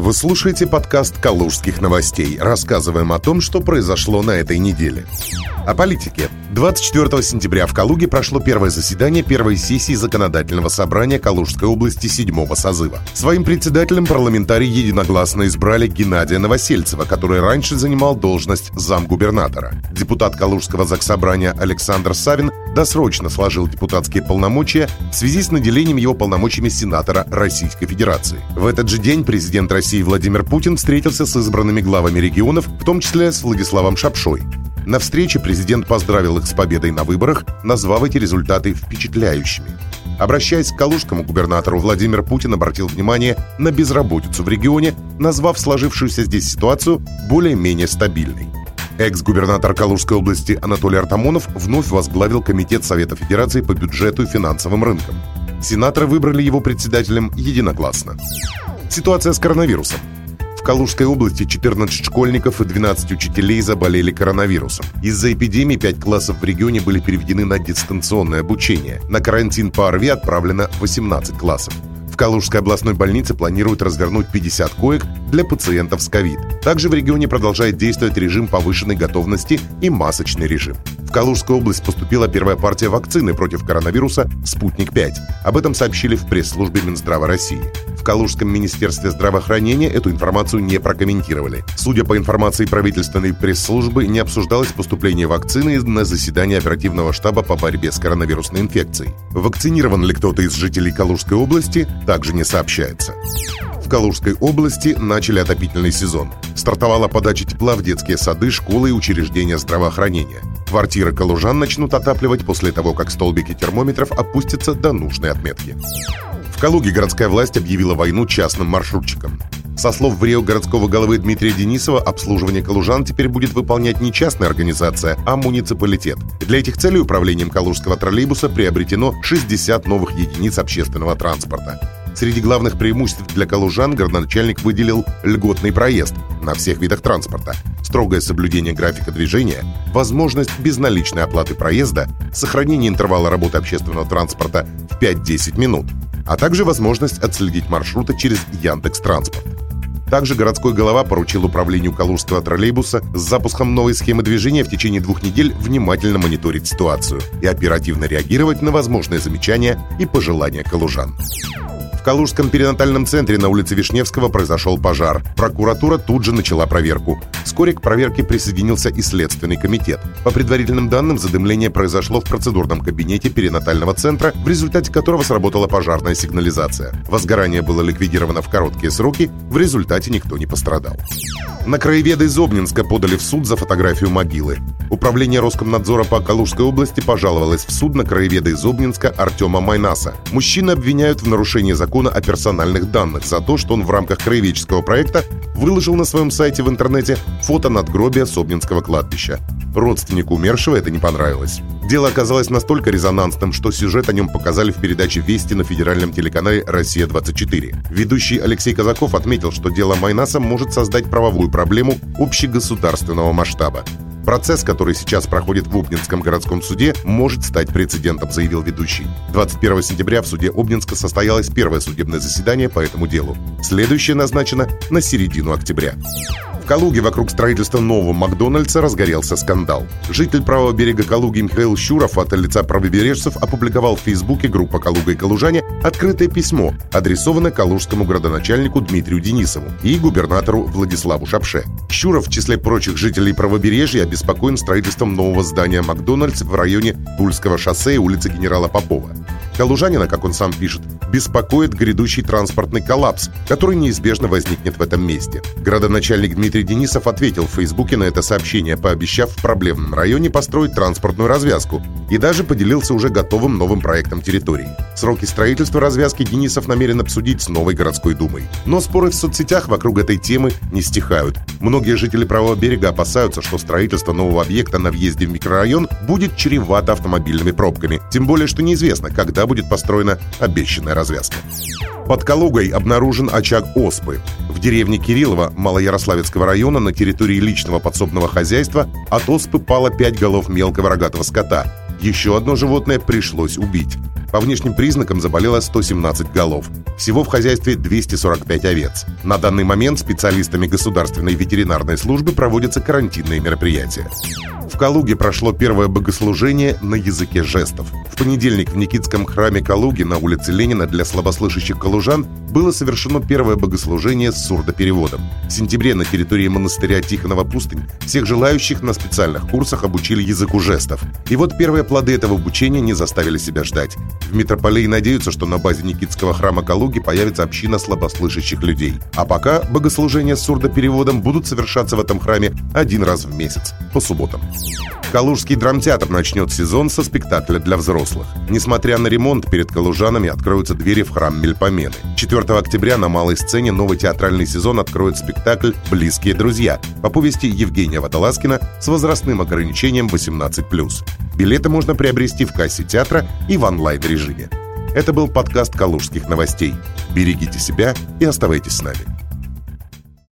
Вы слушаете подкаст «Калужских новостей». Рассказываем о том, что произошло на этой неделе. О политике. 24 сентября в Калуге прошло первое заседание первой сессии Законодательного собрания Калужской области седьмого созыва. Своим председателем парламентарии единогласно избрали Геннадия Новосельцева, который раньше занимал должность замгубернатора. Депутат Калужского заксобрания Александр Савин досрочно сложил депутатские полномочия в связи с наделением его полномочиями сенатора Российской Федерации. В этот же день президент России Владимир Путин встретился с избранными главами регионов, в том числе с Владиславом Шапшой. На встрече президент поздравил их с победой на выборах, назвав эти результаты впечатляющими. Обращаясь к калужскому губернатору, Владимир Путин обратил внимание на безработицу в регионе, назвав сложившуюся здесь ситуацию более-менее стабильной. Экс-губернатор Калужской области Анатолий Артамонов вновь возглавил Комитет Совета Федерации по бюджету и финансовым рынкам. Сенаторы выбрали его председателем единогласно. Ситуация с коронавирусом. В Калужской области 14 школьников и 12 учителей заболели коронавирусом. Из-за эпидемии 5 классов в регионе были переведены на дистанционное обучение. На карантин по ОРВИ отправлено 18 классов. В Калужской областной больнице планируют развернуть 50 коек для пациентов с ковид. Также в регионе продолжает действовать режим повышенной готовности и масочный режим. В Калужскую область поступила первая партия вакцины против коронавируса «Спутник-5». Об этом сообщили в пресс-службе Минздрава России. В Калужском министерстве здравоохранения эту информацию не прокомментировали. Судя по информации правительственной пресс-службы, не обсуждалось поступление вакцины на заседание оперативного штаба по борьбе с коронавирусной инфекцией. Вакцинирован ли кто-то из жителей Калужской области, также не сообщается. В Калужской области начали отопительный сезон. Стартовала подача тепла в детские сады, школы и учреждения здравоохранения. Квартиры калужан начнут отапливать после того, как столбики термометров опустятся до нужной отметки. В Калуге городская власть объявила войну частным маршрутчикам. Со слов в Рио городского головы Дмитрия Денисова, обслуживание калужан теперь будет выполнять не частная организация, а муниципалитет. Для этих целей управлением калужского троллейбуса приобретено 60 новых единиц общественного транспорта. Среди главных преимуществ для калужан городоначальник выделил льготный проезд на всех видах транспорта, строгое соблюдение графика движения, возможность безналичной оплаты проезда, сохранение интервала работы общественного транспорта в 5-10 минут – а также возможность отследить маршруты через Яндекс Транспорт. Также городской голова поручил управлению Калужского троллейбуса с запуском новой схемы движения в течение двух недель внимательно мониторить ситуацию и оперативно реагировать на возможные замечания и пожелания калужан. Калужском перинатальном центре на улице Вишневского произошел пожар. Прокуратура тут же начала проверку. Вскоре к проверке присоединился и Следственный комитет. По предварительным данным, задымление произошло в процедурном кабинете перинатального центра, в результате которого сработала пожарная сигнализация. Возгорание было ликвидировано в короткие сроки, в результате никто не пострадал. На краеведы из Обнинска подали в суд за фотографию могилы. Управление Роскомнадзора по Калужской области пожаловалось в суд на краеведа из Обнинска Артема Майнаса. Мужчины обвиняют в нарушении закона о персональных данных за то, что он в рамках краеведческого проекта выложил на своем сайте в интернете фото надгробия Собнинского кладбища. Родственнику умершего это не понравилось. Дело оказалось настолько резонансным, что сюжет о нем показали в передаче «Вести» на федеральном телеканале «Россия-24». Ведущий Алексей Казаков отметил, что дело Майнаса может создать правовую проблему общегосударственного масштаба. Процесс, который сейчас проходит в Обнинском городском суде, может стать прецедентом, заявил ведущий. 21 сентября в суде Обнинска состоялось первое судебное заседание по этому делу. Следующее назначено на середину октября. Калуге вокруг строительства нового Макдональдса разгорелся скандал. Житель правого берега Калуги Михаил Щуров от лица правобережцев опубликовал в Фейсбуке группа «Калуга и Калужане» открытое письмо, адресованное калужскому градоначальнику Дмитрию Денисову и губернатору Владиславу Шапше. Щуров в числе прочих жителей правобережья обеспокоен строительством нового здания «Макдональдс» в районе Тульского шоссе и улицы генерала Попова. Калужанина, как он сам пишет, беспокоит грядущий транспортный коллапс, который неизбежно возникнет в этом месте. Градоначальник Дмитрий Денисов ответил в Фейсбуке на это сообщение, пообещав в проблемном районе построить транспортную развязку и даже поделился уже готовым новым проектом территории. Сроки строительства развязки Денисов намерен обсудить с новой городской думой. Но споры в соцсетях вокруг этой темы не стихают. Многие жители правого берега опасаются, что строительство нового объекта на въезде в микрорайон будет чревато автомобильными пробками. Тем более, что неизвестно, когда будет построена обещанная развязка. Под Калугой обнаружен очаг оспы. В деревне Кириллова Малоярославецкого района на территории личного подсобного хозяйства от оспы пало пять голов мелкого рогатого скота. Еще одно животное пришлось убить. По внешним признакам заболело 117 голов. Всего в хозяйстве 245 овец. На данный момент специалистами Государственной ветеринарной службы проводятся карантинные мероприятия. В Калуге прошло первое богослужение на языке жестов. В понедельник в Никитском храме Калуги на улице Ленина для слабослышащих калужан было совершено первое богослужение с сурдопереводом. В сентябре на территории монастыря Тихонова пустынь всех желающих на специальных курсах обучили языку жестов. И вот первые плоды этого обучения не заставили себя ждать. В метрополии надеются, что на базе Никитского храма Калуги появится община слабослышащих людей. А пока богослужения с сурдопереводом будут совершаться в этом храме один раз в месяц, по субботам. Калужский драмтеатр начнет сезон со спектакля для взрослых. Несмотря на ремонт, перед калужанами откроются двери в храм Мельпомены. 4 октября на малой сцене новый театральный сезон откроет спектакль «Близкие друзья» по повести Евгения Водолазкина с возрастным ограничением 18+. Билеты можно приобрести в кассе театра и в онлайн-режиме. Это был подкаст «Калужских новостей». Берегите себя и оставайтесь с нами.